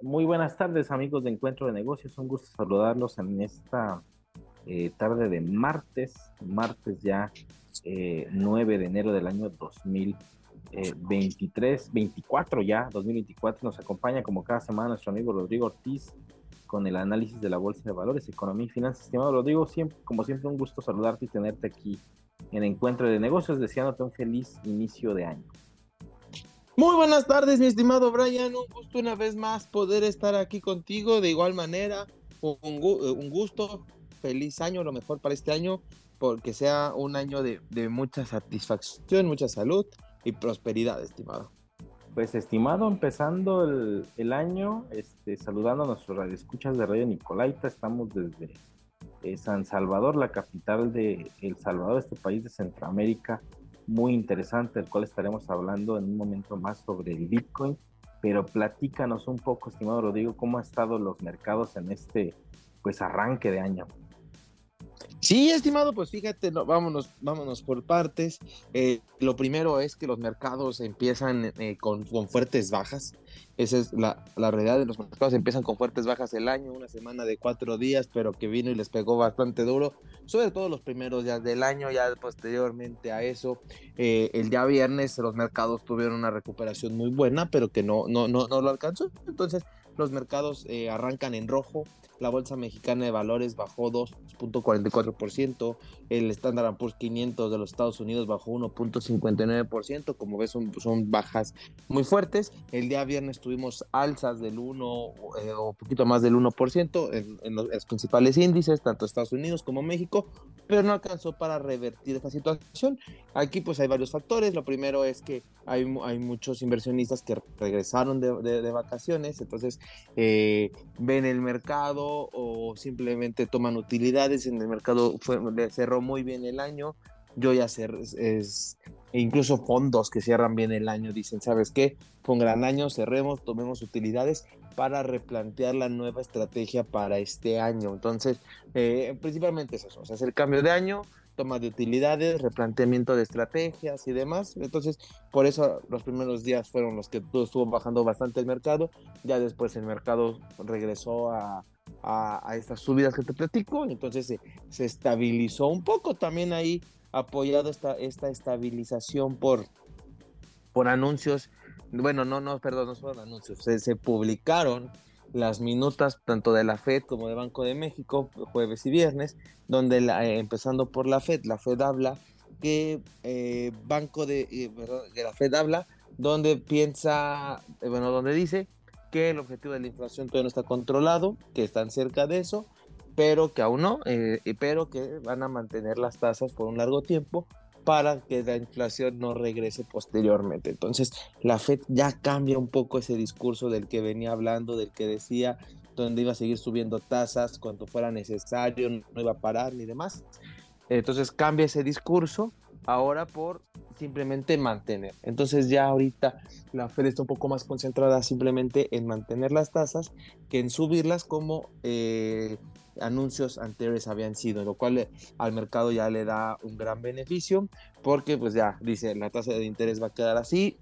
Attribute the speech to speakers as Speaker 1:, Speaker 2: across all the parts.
Speaker 1: Muy buenas tardes amigos de Encuentro de Negocios, un gusto saludarlos en esta eh, tarde de martes, martes ya 9 eh, de enero del año 2023, 24 eh, ya, 2024, nos acompaña como cada semana nuestro amigo Rodrigo Ortiz con el análisis de la Bolsa de Valores, Economía y Finanzas. Estimado Rodrigo, siempre, como siempre un gusto saludarte y tenerte aquí en Encuentro de Negocios, deseándote un feliz inicio de año.
Speaker 2: Muy buenas tardes, mi estimado Brian. Un gusto una vez más poder estar aquí contigo. De igual manera, un, un gusto. Feliz año, lo mejor para este año, porque sea un año de, mucha satisfacción, mucha salud y prosperidad, estimado.
Speaker 1: Pues estimado, empezando el, año, este, saludando a nuestros radioescuchas de Radio Nicolaita, estamos desde eh, San Salvador, la capital de El Salvador, este país de Centroamérica, muy interesante, del cual estaremos hablando en un momento más sobre el Bitcoin. Pero platícanos un poco, estimado Rodrigo, cómo han estado los mercados en este pues arranque de año.
Speaker 2: Sí, estimado, pues fíjate, vámonos, vámonos por partes. Eh, lo primero es que los mercados empiezan eh, con, fuertes bajas. Esa es la, realidad de los mercados. Empiezan con fuertes bajas el año, una semana de cuatro días, pero que vino y les pegó bastante duro, sobre todo los primeros días del año. Ya posteriormente a eso, eh, el día viernes los mercados tuvieron una recuperación muy buena, pero que no, no, no, no lo alcanzó. Entonces, los mercados arrancan en rojo la Bolsa Mexicana de Valores bajó 2.44%, el Standard Poor's 500 de los Estados Unidos bajó 1.59%, como ves son, son, bajas muy fuertes. El día viernes tuvimos alzas del 1 eh, o poquito más del 1% en, en los, principales índices, tanto Estados Unidos como México, pero no alcanzó para revertir esta situación. Aquí pues hay varios factores. Lo primero es que hay, hay muchos inversionistas que regresaron de, vacaciones, entonces eh, ven el mercado o simplemente toman utilidades. En el mercado fue, cerró muy bien el año. Yo ya sé, es, e incluso fondos que cierran bien el año dicen, ¿sabes qué? Un gran año, cerremos, tomemos utilidades para replantear la nueva estrategia para este año. Entonces, eh, principalmente es eso, o sea, el cambio de año, toma de utilidades, replanteamiento de estrategias y demás. Entonces, por eso los primeros días fueron los que estuvo bajando bastante el mercado. Ya después el mercado regresó a, a, estas subidas que te platico. Entonces se, estabilizó un poco también ahí, apoyado esta, esta estabilización por, por anuncios. Bueno, no, no, perdón, no fueron anuncios. Se, publicaron las minutas tanto de la Fed como de Banco de México, jueves y viernes, donde eh, empezando por la Fed, la Fed habla que eh, Banco de, eh, la Fed habla donde piensa, bueno, donde dice que el objetivo de la inflación todavía no está controlado, que están cerca de eso, pero que aún no, pero que van a mantener las tasas por un largo tiempo para que la inflación no regrese posteriormente. Entonces, la Fed ya cambia un poco ese discurso del que venía hablando, del que decía donde iba a seguir subiendo tasas cuando fuera necesario, no iba a parar ni demás. Entonces cambia ese discurso ahora por simplemente mantener. Entonces ya ahorita la Fed está un poco más concentrada simplemente en mantener las tasas que en subirlas como eh, anuncios anteriores habían sido, lo cual al mercado ya le da un gran beneficio porque pues ya dice la tasa de interés va a quedar así,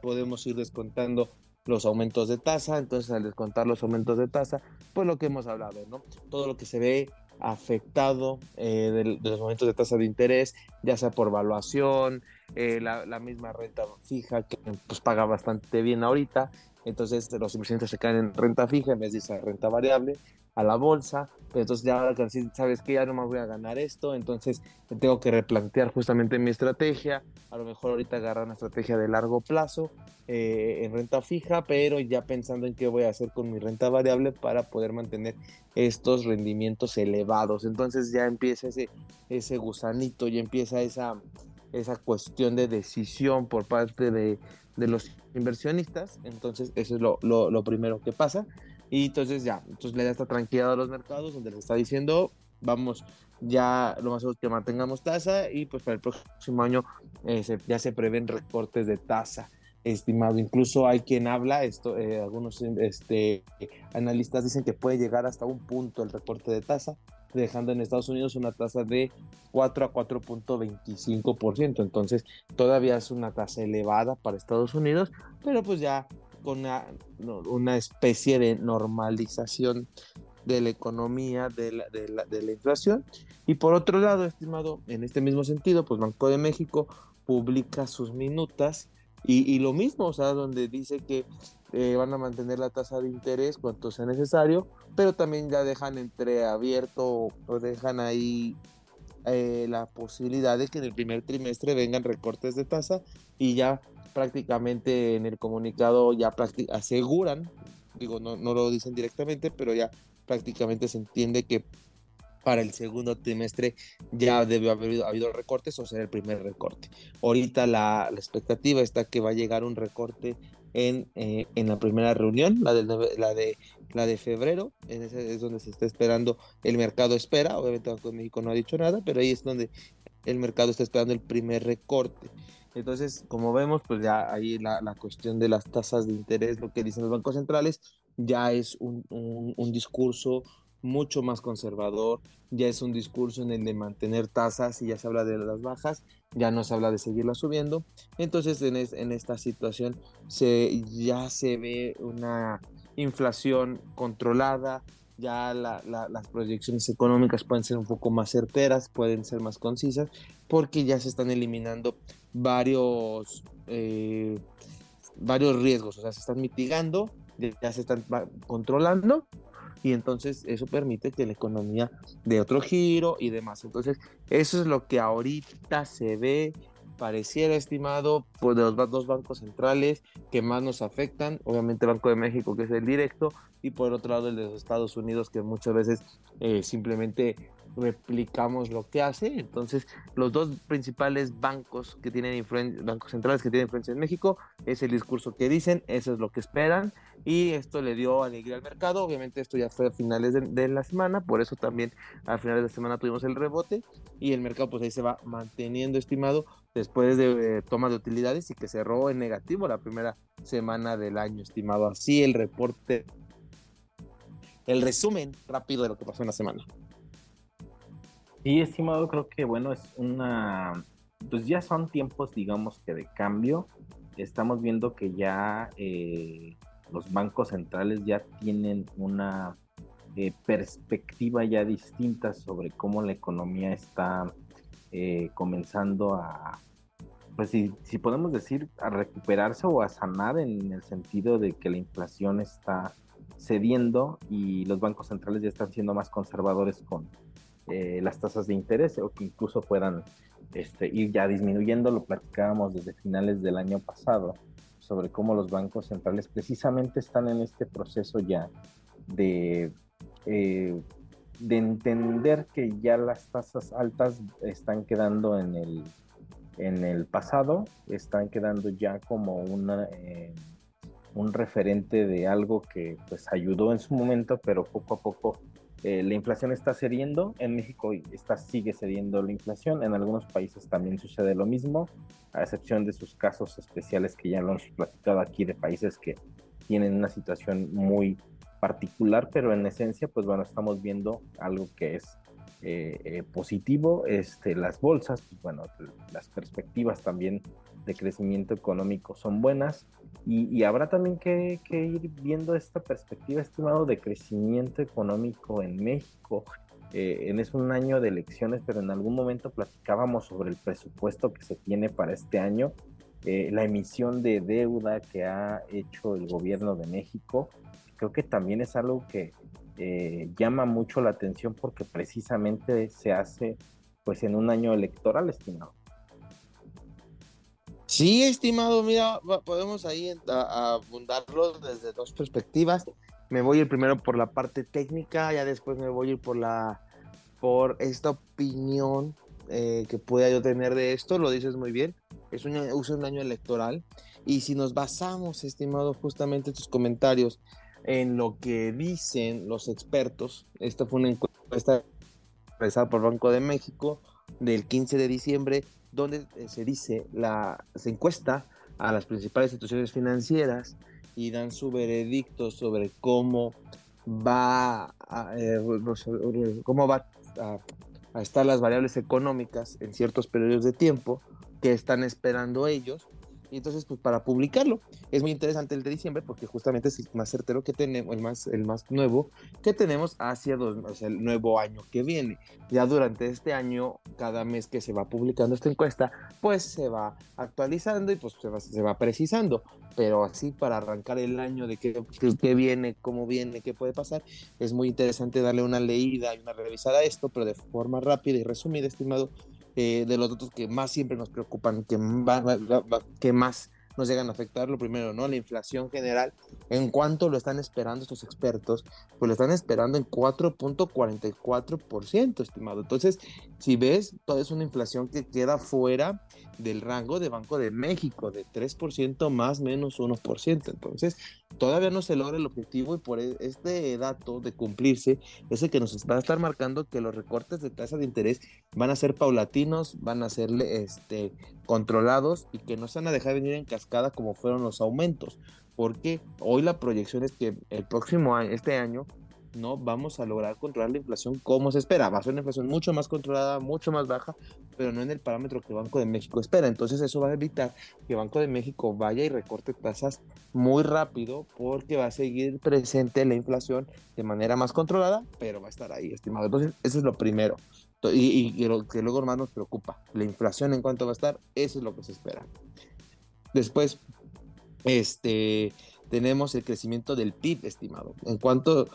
Speaker 2: podemos ir descontando los aumentos de tasa, entonces al descontar los aumentos de tasa, pues lo que hemos hablado, ¿no? Todo lo que se ve afectado eh, de, los aumentos de tasa de interés, ya sea por valuación, eh, la, misma renta fija que pues paga bastante bien ahorita, entonces los inversionistas se caen en renta fija en vez de esa renta variable, a la bolsa, pero entonces ya sabes que ya no más voy a ganar esto, entonces tengo que replantear justamente mi estrategia, a lo mejor ahorita agarrar una estrategia de largo plazo eh, en renta fija, pero ya pensando en qué voy a hacer con mi renta variable para poder mantener estos rendimientos elevados, entonces ya empieza ese, ese gusanito, ya empieza esa, esa cuestión de decisión por parte de, de los inversionistas, entonces eso es lo, lo, lo primero que pasa. Y entonces ya, entonces le da esta tranquilidad a los mercados donde les está diciendo, vamos, ya lo más seguro es que mantengamos tasa y pues para el próximo año eh, ya se prevén recortes de tasa estimado. Incluso hay quien habla, esto, eh, algunos este, analistas dicen que puede llegar hasta un punto el recorte de tasa. Dejando en Estados Unidos una tasa de 4 a 4.25%. Entonces, todavía es una tasa elevada para Estados Unidos, pero pues ya con una, una especie de normalización de la economía, de la, de, la, inflación. Y por otro lado, estimado, en este mismo sentido, pues Banco de México publica sus minutas y, y, lo mismo, o sea, donde dice que eh, van a mantener la tasa de interés cuanto sea necesario, pero también ya dejan entreabierto o dejan ahí eh, la posibilidad de que en el primer trimestre vengan recortes de tasa y ya prácticamente en el comunicado ya aseguran, digo, no, no lo dicen directamente, pero ya prácticamente se entiende que para el segundo trimestre ya debe haber habido, recortes o ser el primer recorte. Ahorita la, la, expectativa está que va a llegar un recorte en, eh, en la primera reunión, la de, la de, la de febrero, es donde se está esperando, el mercado espera, obviamente Banco de México no ha dicho nada, pero ahí es donde el mercado está esperando el primer recorte. Entonces, como vemos, pues ya ahí la, la cuestión de las tasas de interés, lo que dicen los bancos centrales, ya es un, un, un discurso mucho más conservador, ya es un discurso en el de mantener tasas y ya se habla de las bajas, ya no se habla de seguirlas subiendo. Entonces en, es, en esta situación se, ya se ve una inflación controlada, ya la, la, las proyecciones económicas pueden ser un poco más certeras, pueden ser más concisas, porque ya se están eliminando varios, eh, varios riesgos, o sea, se están mitigando, ya se están controlando y entonces eso permite que la economía dé otro giro y demás. Entonces, eso es lo que ahorita se ve, pareciera estimado por los dos bancos centrales que más nos afectan, obviamente el Banco de México que es el directo y por otro lado el de los Estados Unidos que muchas veces eh, simplemente replicamos lo que hace. Entonces, los dos principales bancos que tienen bancos centrales que tienen influencia en México, es el discurso que dicen, eso es lo que esperan, y esto le dio alegría al mercado. Obviamente, esto ya fue a finales de, la semana, por eso también a finales de semana tuvimos el rebote, y el mercado, pues ahí se va manteniendo estimado después de eh, toma de utilidades y que cerró en negativo la primera semana del año, estimado. Así el reporte, el resumen rápido de lo que pasó en la semana.
Speaker 1: Sí, estimado, creo que bueno, es una, pues ya son tiempos, digamos que de cambio. Estamos viendo que ya eh, los bancos centrales ya tienen una eh, perspectiva ya distinta sobre cómo la economía está eh, comenzando a, pues si, si podemos decir, a recuperarse o a sanar en el sentido de que la inflación está cediendo y los bancos centrales ya están siendo más conservadores con eh, las tasas de interés o que incluso puedan este, ir ya disminuyendo. Lo platicábamos desde finales del año pasado sobre cómo los bancos centrales precisamente están en este proceso ya de, eh, de entender que ya las tasas altas están quedando en el, en el pasado, están quedando ya como una, eh, un referente de algo que pues ayudó en su momento, pero poco a poco eh, la inflación está cediendo, en México está, sigue cediendo la inflación, en algunos países también sucede lo mismo, a excepción de sus casos especiales que ya lo hemos platicado aquí de países que tienen una situación muy particular, pero en esencia, pues bueno, estamos viendo algo que es eh, eh, positivo, este, las bolsas, pues bueno, las perspectivas también de crecimiento económico son buenas y, habrá también que, ir viendo esta perspectiva, estimado, de crecimiento económico en México. Eh, en es un año de elecciones, pero en algún momento platicábamos sobre el presupuesto que se tiene para este año, eh, la emisión de deuda que ha hecho el gobierno de México. Creo que también es algo que eh, llama mucho la atención porque precisamente se hace pues en un año electoral, estimado.
Speaker 2: Sí, estimado, mira, podemos ahí abundarlo desde dos perspectivas. Me voy ir primero por la parte técnica, ya después me voy a ir por la por esta opinión eh, que pueda yo tener de esto, lo dices muy bien, es un, es un año electoral y si nos basamos, estimado, justamente tus comentarios en lo que dicen los expertos, esta fue una encuesta realizada por Banco de México del 15 de diciembre donde eh, se dice, la, se encuesta a las principales instituciones financieras y dan su veredicto sobre cómo va eh, cómo va a estar las variables económicas en ciertos periodos de tiempo que están esperando ellos y entonces, pues para publicarlo. Es muy interesante el de diciembre porque justamente es el más certero que tenemos, el más, el más nuevo que tenemos hacia dos, el nuevo año que viene. Ya durante este año, cada mes que se va publicando esta encuesta, pues se va actualizando y pues se va, se va precisando. Pero así para arrancar el año de qué, qué viene, cómo viene, qué puede pasar, es muy interesante darle una leída y una revisada a esto, pero de forma rápida y resumida, estimado, eh, de los datos que más siempre nos preocupan, que, que más nos llegan a afectar. Lo primero, ¿no? La inflación general. En cuanto lo están esperando estos expertos, pues lo están esperando en 4.44%, estimado. Entonces, si ves, toda es una inflación que queda fuera del rango de Banco de México, de 3% más menos 1%. Entonces, todavía no se logra el objetivo y por e, este dato de cumplirse es el que nos va a estar marcando que los recortes de tasa de interés van a ser paulatinos, van a ser este, controlados y que no se van a dejar venir en cascada como fueron los aumentos. Porque hoy la proyección es que el próximo año, este año, no vamos a lograr controlar la inflación como se espera. Va a ser una inflación mucho más controlada, mucho más baja, pero no en el parámetro que Banco de México espera. Entonces eso va a evitar que Banco de México vaya y recorte tasas muy rápido porque va a seguir presente la inflación de manera más controlada, pero va a estar ahí, estimado. Entonces eso es lo primero. Y, lo que luego más nos preocupa, la inflación en cuanto va a estar, eso es lo que se espera. Después, este, tenemos el crecimiento del PIB, estimado. En cuanto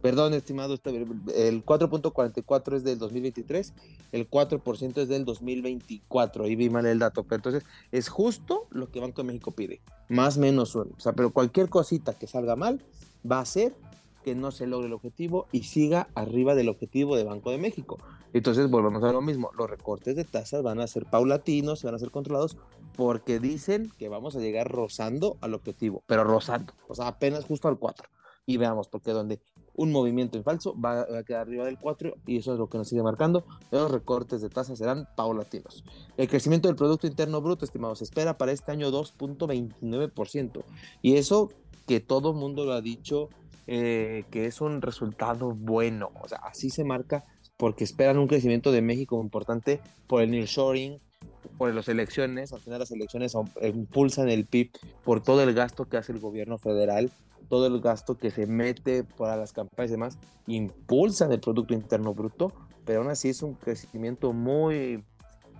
Speaker 2: Perdón, estimado, el 4.44 es del 2023, el 4% es del 2024, ahí vi mal el dato, pero entonces es justo lo que Banco de México pide, más menos uno. O sea, pero cualquier cosita que salga mal va a ser no se logre el objetivo y siga arriba del objetivo de Banco de México. Entonces volvemos a lo mismo, los recortes de tasas van a ser paulatinos, van a ser controlados porque dicen que vamos a llegar rozando al objetivo, pero rozando, o sea, apenas justo al 4. Y veamos, porque donde un movimiento en falso, va a quedar arriba del 4 y eso es lo que nos sigue marcando. Los recortes de tasas serán paulatinos. El crecimiento del Producto Interno Bruto, estimados, espera para este año 2.29%. Y eso que todo mundo lo ha dicho, eh, que es un resultado bueno. O sea, así se marca porque esperan un crecimiento de México importante por el nearshoring, por las elecciones, al final las elecciones impulsan el PIB por todo el gasto que hace el gobierno federal todo el gasto que se mete para las campañas y demás, impulsan el Producto Interno Bruto, pero aún así es un crecimiento muy,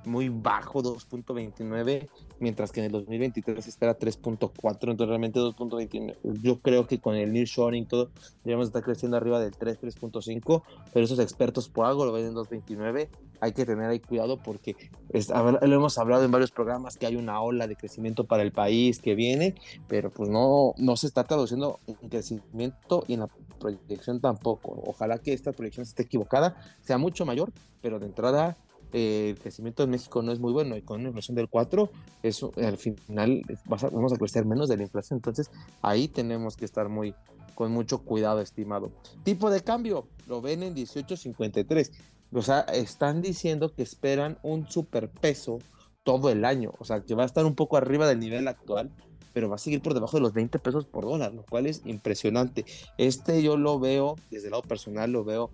Speaker 2: muy bajo, 2.29, mientras que en el 2023 se espera 3.4, entonces realmente 2.29. Yo creo que con el nearshoring todo debemos estar creciendo arriba del 3, 3.5, pero esos expertos por algo lo ven en 2.29. Hay que tener ahí cuidado porque lo hemos hablado en varios programas que hay una ola de crecimiento para el país que viene, pero pues no, no se está traduciendo en crecimiento y en la proyección tampoco. Ojalá que esta proyección esté equivocada, sea mucho mayor, pero de entrada eh, el crecimiento en México no es muy bueno y con una inflación del 4, eso al final vamos a crecer menos de la inflación. Entonces ahí tenemos que estar muy con mucho cuidado, estimado. Tipo de cambio, lo ven en 18.53. O sea, están diciendo que esperan un superpeso todo el año. O sea, que va a estar un poco arriba del nivel actual, pero va a seguir por debajo de los 20 pesos por dólar, lo cual es impresionante. Este yo lo veo, desde el lado personal, lo veo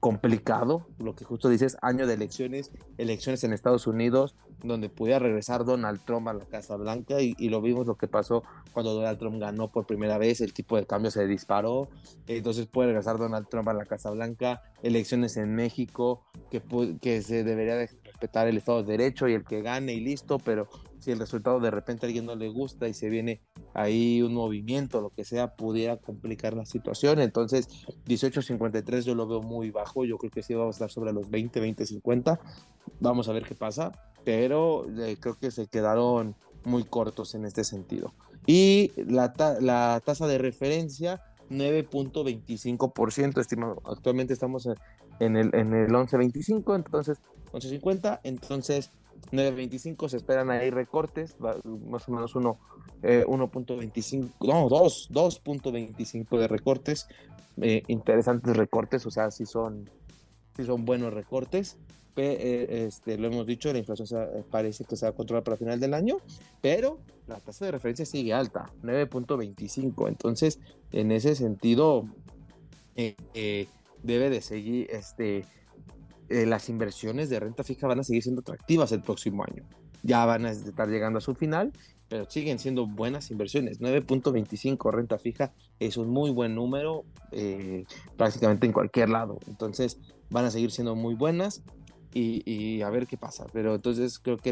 Speaker 2: complicado, lo que justo dices, año de elecciones, elecciones en Estados Unidos, donde pudiera regresar Donald Trump a la Casa Blanca y, lo vimos lo que pasó cuando Donald Trump ganó por primera vez, el tipo de cambio se disparó, entonces puede regresar Donald Trump a la Casa Blanca, elecciones en México, que, que se debería de respetar el Estado de Derecho y el que gane y listo, pero si el resultado de repente a alguien no le gusta y se viene ahí un movimiento, lo que sea, pudiera complicar la situación. Entonces, 18.53 yo lo veo muy bajo, yo creo que sí vamos a estar sobre los 20, 20, 50. Vamos a ver qué pasa, pero eh, creo que se quedaron muy cortos en este sentido. Y la, la tasa de referencia, 9.25%, estimado. Actualmente estamos en el, en el 11.25, entonces 11.50, entonces 9.25 se esperan ahí recortes, más o menos uno, 1.25, eh, no, 2, 2.25 de recortes, eh, interesantes recortes, o sea, si son, si son buenos recortes. Eh, este, lo hemos dicho, la inflación parece que se va a controlar para final del año, pero la tasa de referencia sigue alta, 9.25. Entonces, en ese sentido, debe de seguir, este, eh, las inversiones de renta fija van a seguir siendo atractivas el próximo año. Ya van a estar llegando a su final, pero siguen siendo buenas inversiones. 9.25 renta fija es un muy buen número eh, prácticamente en cualquier lado. Entonces van a seguir siendo muy buenas y, a ver qué pasa. Pero entonces creo que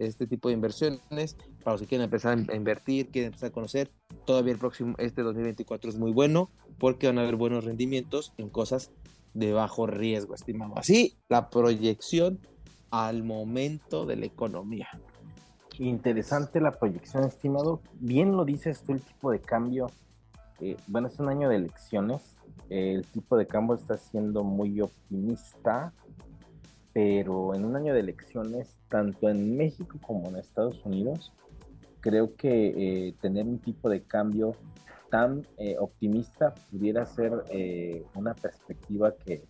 Speaker 2: este tipo de inversiones, para los que quieren empezar a invertir, quieren empezar a conocer, todavía el próximo, este 2024 es muy bueno porque van a haber buenos rendimientos en cosas de bajo riesgo, estimado. Así, la proyección al momento de la economía.
Speaker 1: Interesante la proyección, estimado. Bien lo dices tú, el tipo de cambio. Eh, bueno, es un año de elecciones. el tipo de cambio está siendo muy optimista pero en un año de elecciones, tanto en México como en Estados Unidos, creo que eh, tener un tipo de cambio tan eh, optimista pudiera ser eh, una perspectiva que,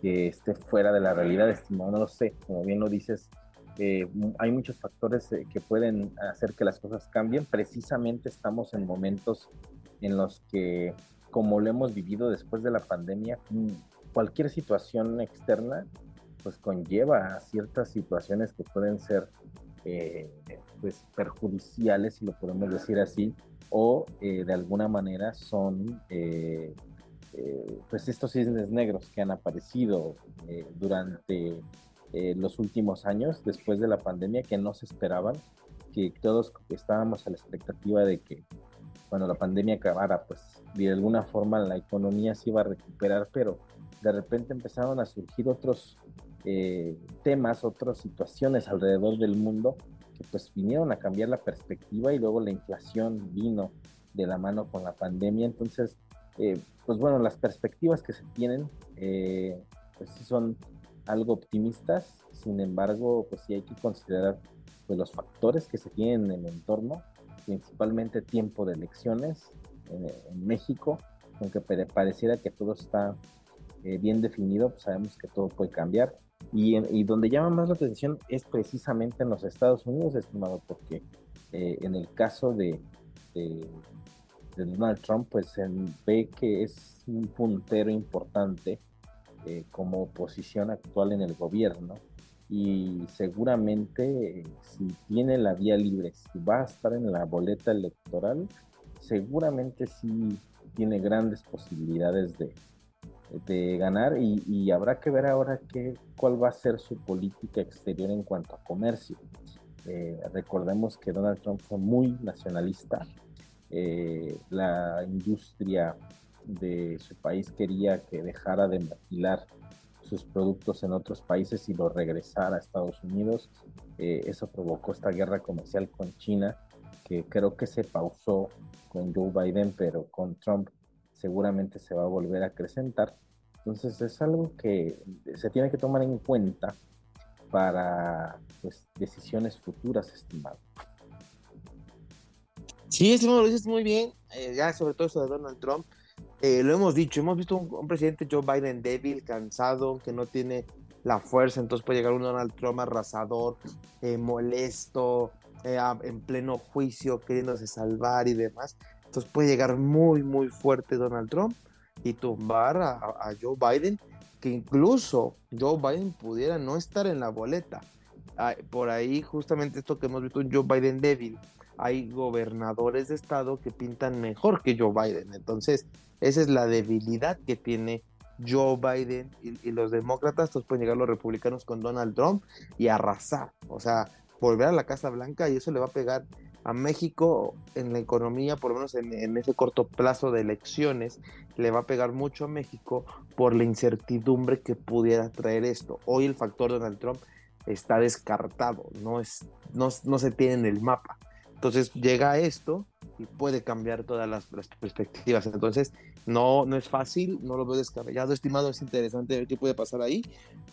Speaker 1: que, esté fuera de la realidad, estimado. No lo sé, como bien lo dices, hay muchos factores que pueden hacer que las cosas cambien. Precisamente estamos en momentos en los que, como lo hemos vivido después de la pandemia, cualquier situación externa pues conlleva a ciertas situaciones que pueden ser eh, pues perjudiciales, si lo podemos decir así, o eh, de alguna manera son eh, pues estos cisnes negros que han aparecido durante los últimos años, después de la pandemia, que no se esperaban, que todos estábamos a la expectativa de que cuando la pandemia acabara, pues de alguna forma la economía se iba a recuperar, pero de repente empezaron a surgir otros eh, temas, otras situaciones alrededor del mundo que pues vinieron a cambiar la perspectiva y luego la inflación vino de la mano con la pandemia. Entonces, eh, pues bueno, las perspectivas que se tienen, eh, pues sí son algo optimistas, sin embargo, pues sí hay que considerar pues, los factores que se tienen en el entorno, principalmente tiempo de elecciones en, en México, aunque pareciera que todo está bien definido, pues sabemos que todo puede cambiar. Y, donde llama más la atención es precisamente en los Estados Unidos, estimado, porque eh, en el caso de, Donald Trump, pues se ve que es un puntero importante eh, como posición actual en el gobierno y seguramente si tiene la vía libre, si va a estar en la boleta electoral, seguramente sí tiene grandes posibilidades de, de ganar y, habrá que ver ahora qué, cuál va a ser su política exterior en cuanto a comercio. Eh, recordemos que Donald Trump fue muy nacionalista. Eh, la industria de su país quería que dejara de maquilar sus productos en otros países y lo regresara a Estados Unidos. Eh, eso provocó esta guerra comercial con China, que creo que se pausó con Joe Biden, pero con Trump seguramente se va a volver a acrecentar. Entonces es algo que se tiene que tomar en cuenta para pues, decisiones futuras, estimado.
Speaker 2: Sí, estimado, lo dices muy bien, eh, ya sobre todo eso de Donald Trump. Eh, lo hemos dicho, hemos visto un, presidente Joe Biden débil, cansado, que no tiene la fuerza, entonces puede llegar un Donald Trump arrasador, eh, molesto, en pleno juicio, queriéndose salvar y demás. Entonces puede llegar muy, muy fuerte Donald Trump y tumbar a, Joe Biden, que incluso Joe Biden pudiera no estar en la boleta. por ahí justamente esto que hemos visto Joe Biden débil. Hay gobernadores de estado que pintan mejor que Joe Biden. Entonces, esa es la debilidad que tiene Joe Biden y, los demócratas. Entonces pueden llegar los republicanos con Donald Trump y arrasar. O sea, volver a la Casa Blanca y eso le va a pegar a México en la economía, por lo menos en, ese corto plazo de elecciones, le va a pegar mucho a México por la incertidumbre que pudiera traer esto. Hoy el factor Donald Trump está descartado, no, es, no, no se tiene en el mapa. Entonces llega esto y puede cambiar todas las, perspectivas. Entonces, no, no es fácil, no lo veo descabellado, estimado, es interesante ver qué puede pasar ahí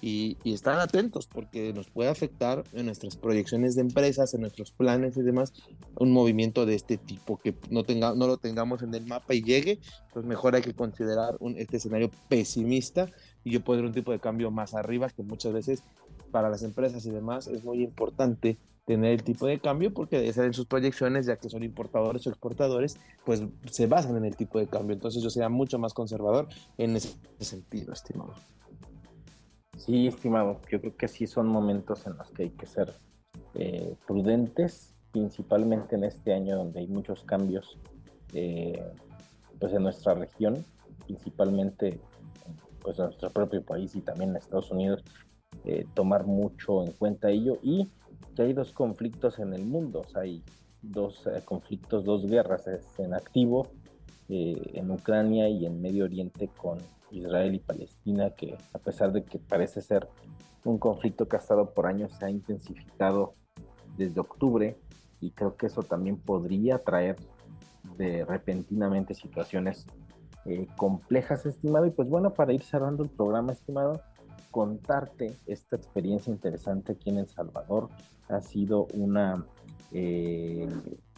Speaker 2: y, y atentos porque nos puede afectar en nuestras proyecciones de empresas, en nuestros planes y demás, un movimiento de este tipo que no, tenga, no lo tengamos en el mapa y llegue, pues mejor hay que considerar un, este escenario pesimista y yo puedo un tipo de cambio más arriba que muchas veces para las empresas y demás es muy importante tener el tipo de cambio porque en sus proyecciones, ya que son importadores o exportadores, pues se basan en el tipo de cambio. Entonces yo sería mucho más conservador en ese sentido, estimado.
Speaker 1: Sí, estimado, yo creo que sí son momentos en los que hay que ser eh, prudentes, principalmente en este año donde hay muchos cambios eh, pues en nuestra región, principalmente pues en nuestro propio país y también en Estados Unidos, eh, tomar mucho en cuenta ello y que hay dos conflictos en el mundo, o sea, hay dos conflictos, dos guerras en activo en Ucrania y en Medio Oriente con Israel y Palestina, que a pesar de que parece ser un conflicto estado por años, se ha intensificado desde octubre y creo que eso también podría traer de repentinamente situaciones eh, complejas, estimado. Y pues bueno, para ir cerrando el programa, estimado, contarte esta experiencia interesante aquí en El Salvador. Ha sido una, eh,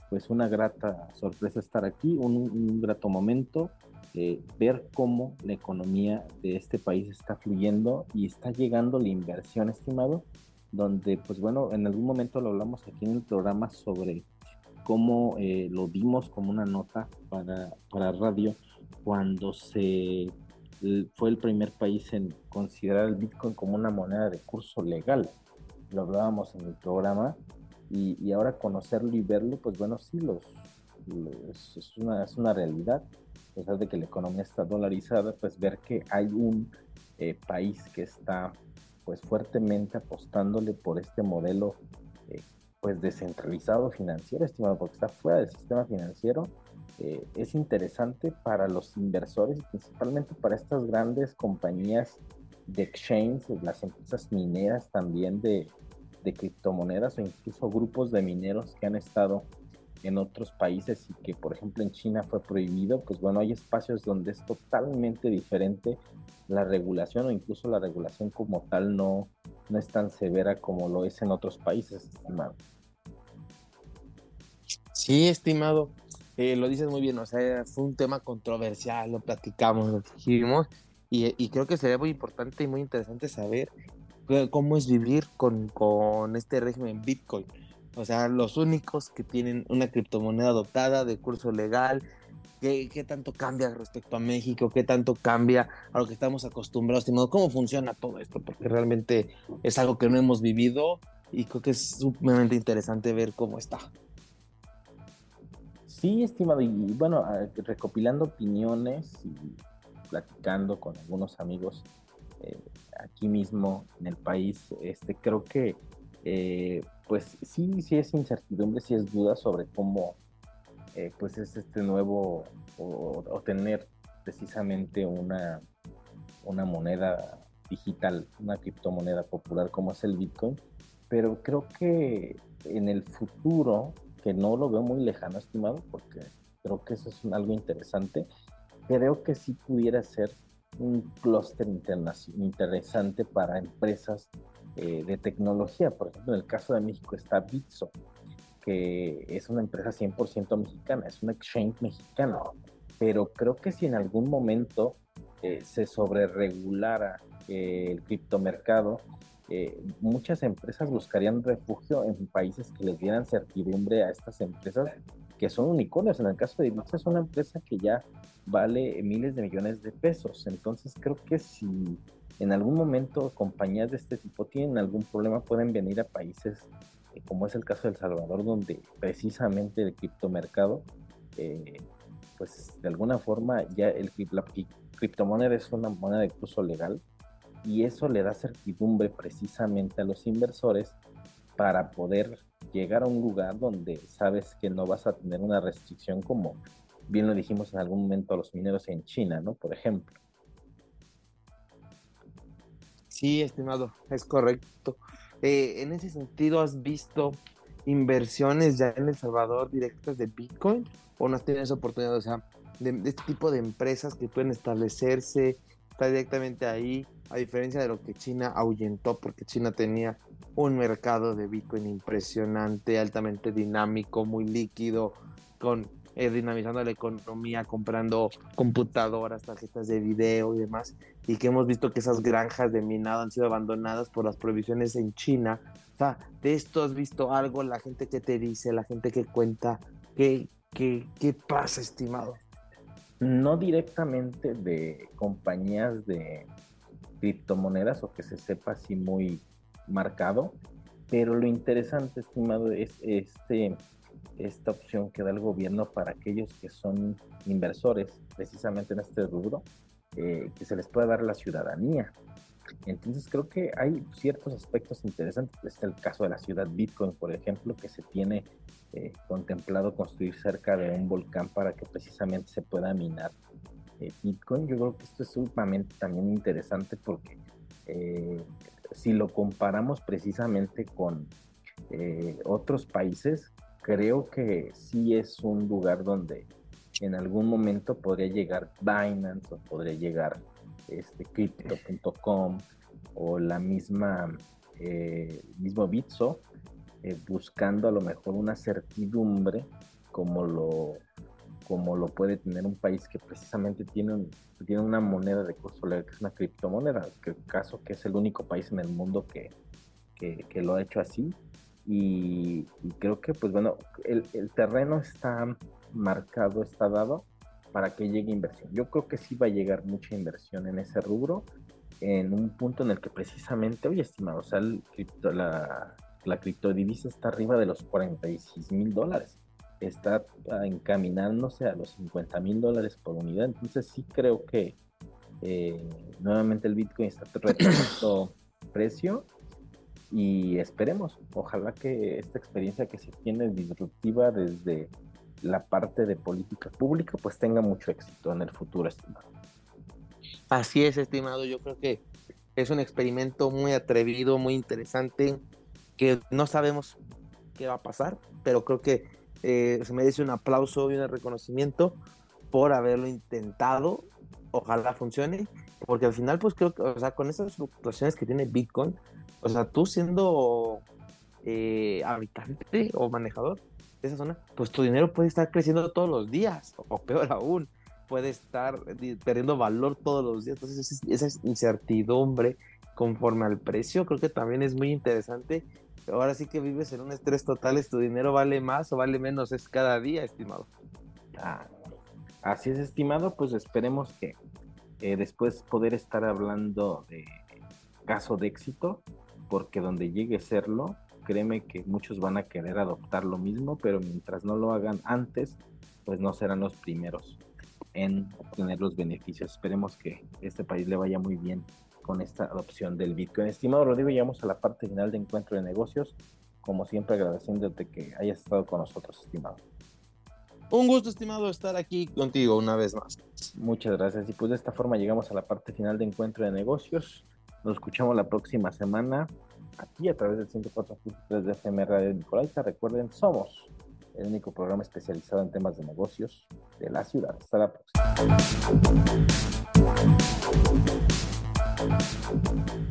Speaker 1: pues una grata sorpresa estar aquí, un grato momento eh, ver cómo la economía de este país está fluyendo y está llegando la inversión, estimado, donde, pues bueno, en algún momento lo hablamos aquí en el programa sobre cómo eh, lo dimos como una nota para, para radio cuando se fue el primer país en considerar el Bitcoin como una moneda de curso legal. Lo hablábamos en el programa y, y ahora conocerlo y verlo, pues bueno, sí, los, es, una, es una realidad a pesar de que la economía está dolarizada, pues ver que hay un eh, país que está pues fuertemente apostándole por este modelo eh, pues descentralizado financiero, estimado, porque está fuera del sistema financiero, eh, es interesante para los inversores y principalmente para estas grandes compañías de exchange, las empresas mineras también de, de criptomonedas o incluso grupos de mineros que han estado en otros países y que por ejemplo en China fue prohibido, pues bueno, hay espacios donde es totalmente diferente la regulación o incluso la regulación como tal no, no es tan severa como lo es en otros países, estimado.
Speaker 2: Sí, estimado, eh, lo dices muy bien, o sea, fue un tema controversial, lo platicamos, lo dijimos, y, y creo que sería muy importante y muy interesante saber cómo es vivir con, con este régimen Bitcoin o sea, los únicos que tienen una criptomoneda adoptada de curso legal. ¿Qué, qué tanto cambia respecto a México? ¿Qué tanto cambia a lo que estamos acostumbrados? ¿Cómo funciona todo esto? Porque realmente es algo que no hemos vivido y creo que es sumamente interesante ver cómo está.
Speaker 1: Sí, estimado, y bueno, recopilando opiniones y platicando con algunos amigos eh, aquí mismo en el país, este, creo que eh, pues sí, sí es incertidumbre, sí es duda sobre cómo eh, pues es este nuevo o, tener precisamente una, una moneda digital, una criptomoneda popular como es el Bitcoin, pero creo que en el futuro, que no lo veo muy lejano, estimado, porque creo que eso es algo interesante, creo que sí pudiera ser un clúster interesante para empresas eh, de tecnología. Por ejemplo, en el caso de México está Bitso, que es una empresa 100% mexicana, es un exchange mexicano. Pero creo que si en algún momento eh, se sobreregulara eh, el criptomercado, muchas empresas buscarían refugio en países que les dieran certidumbre a estas empresas que son unicornios. En el caso de Bitso es una empresa que ya vale miles de millones de pesos. Entonces creo que si en algún momento compañías de este tipo tienen algún problema, pueden venir a países eh, como es el caso de El Salvador, donde precisamente el criptomercado, eh, pues de alguna forma ya el, la criptomoneda es una moneda de curso legal y eso le da certidumbre precisamente a los inversores para poder llegar a un lugar donde sabes que no vas a tener una restricción como bien lo dijimos en algún momento a los mineros en China, ¿no? Por ejemplo.
Speaker 2: Sí, estimado, es correcto. Eh, en ese sentido, ¿has visto inversiones ya en El Salvador directas de Bitcoin o no has tenido esa oportunidad? O sea, de, este tipo de empresas que pueden establecerse, está directamente ahí, a diferencia de lo que China ahuyentó, porque China tenía un mercado de Bitcoin impresionante, altamente dinámico, muy líquido, con eh, dinamizando la economía, comprando computadoras, tarjetas de video y demás, y que hemos visto que esas granjas de minado han sido abandonadas por las provisiones en China. O sea, de esto has visto algo, la gente que te dice, la gente que cuenta, ¿qué, qué, qué pasa, estimado?
Speaker 1: No directamente de compañías de, criptomonedas o que se sepa así muy marcado. Pero lo interesante, estimado, es este, esta opción que da el gobierno para aquellos que son inversores precisamente en este rubro, eh, que se les pueda dar la ciudadanía. Entonces creo que hay ciertos aspectos interesantes. Este es el caso de la ciudad Bitcoin, por ejemplo, que se tiene eh, contemplado construir cerca de un volcán para que precisamente se pueda minar eh, Bitcoin. Yo creo que esto es sumamente también interesante porque eh, si lo comparamos precisamente con otros países, creo que sí es un lugar donde en algún momento podría llegar Binance o podría llegar este, Crypto.com o la misma mismo Bitso eh, buscando a lo mejor una certidumbre como lo, como lo puede tener un país que precisamente tiene, tiene una moneda de curso legal, que es una criptomoneda, que caso que es el único país en el mundo que, que, lo ha hecho así. Y, creo que, pues bueno, el, el, terreno está marcado, está dado para que llegue inversión. Yo creo que sí va a llegar mucha inversión en ese rubro, en un punto en el que precisamente, oye, estimado, o sea, el cripto, la, la criptodivisa está arriba de los 46 mil dólares. Está encaminándose a los 50 mil dólares por unidad. Entonces sí creo que eh, nuevamente el Bitcoin está retomando precio y esperemos, ojalá que esta experiencia que se tiene disruptiva desde la parte de política pública pues tenga mucho éxito en el futuro, estimado.
Speaker 2: Así es, estimado. Yo creo que es un experimento muy atrevido, muy interesante que no sabemos qué va a pasar, pero creo que eh, se merece un aplauso y un reconocimiento por haberlo intentado. Ojalá funcione, porque al final, pues creo que, o sea, con esas fluctuaciones que tiene Bitcoin, o sea, tú siendo eh, habitante o manejador de esa zona, pues tu dinero puede estar creciendo todos los días, o peor aún, puede estar perdiendo valor todos los días. Entonces, esa incertidumbre conforme al precio, creo que también es muy interesante ahora sí que vives en un estrés total, tu dinero vale más o vale menos, es cada día, estimado.
Speaker 1: Ah, así es, estimado, pues esperemos que eh, después poder estar hablando de caso de éxito, porque donde llegue a serlo, créeme que muchos van a querer adoptar lo mismo, pero mientras no lo hagan antes, pues no serán los primeros en obtener los beneficios. Esperemos que este país le vaya muy bien con esta adopción del Bitcoin. Estimado Rodrigo, llegamos a la parte final de Encuentro de Negocios. Como siempre, agradeciéndote que hayas estado con nosotros, estimado.
Speaker 2: Un gusto, estimado, estar aquí contigo una vez más.
Speaker 1: Muchas gracias. Y pues de esta forma llegamos a la parte final de Encuentro de Negocios. Nos escuchamos la próxima semana aquí a través del 104.3 de FM Radio Nicolaita. Recuerden, somos el único programa especializado en temas de negocios de la ciudad. Hasta la próxima. Thank you.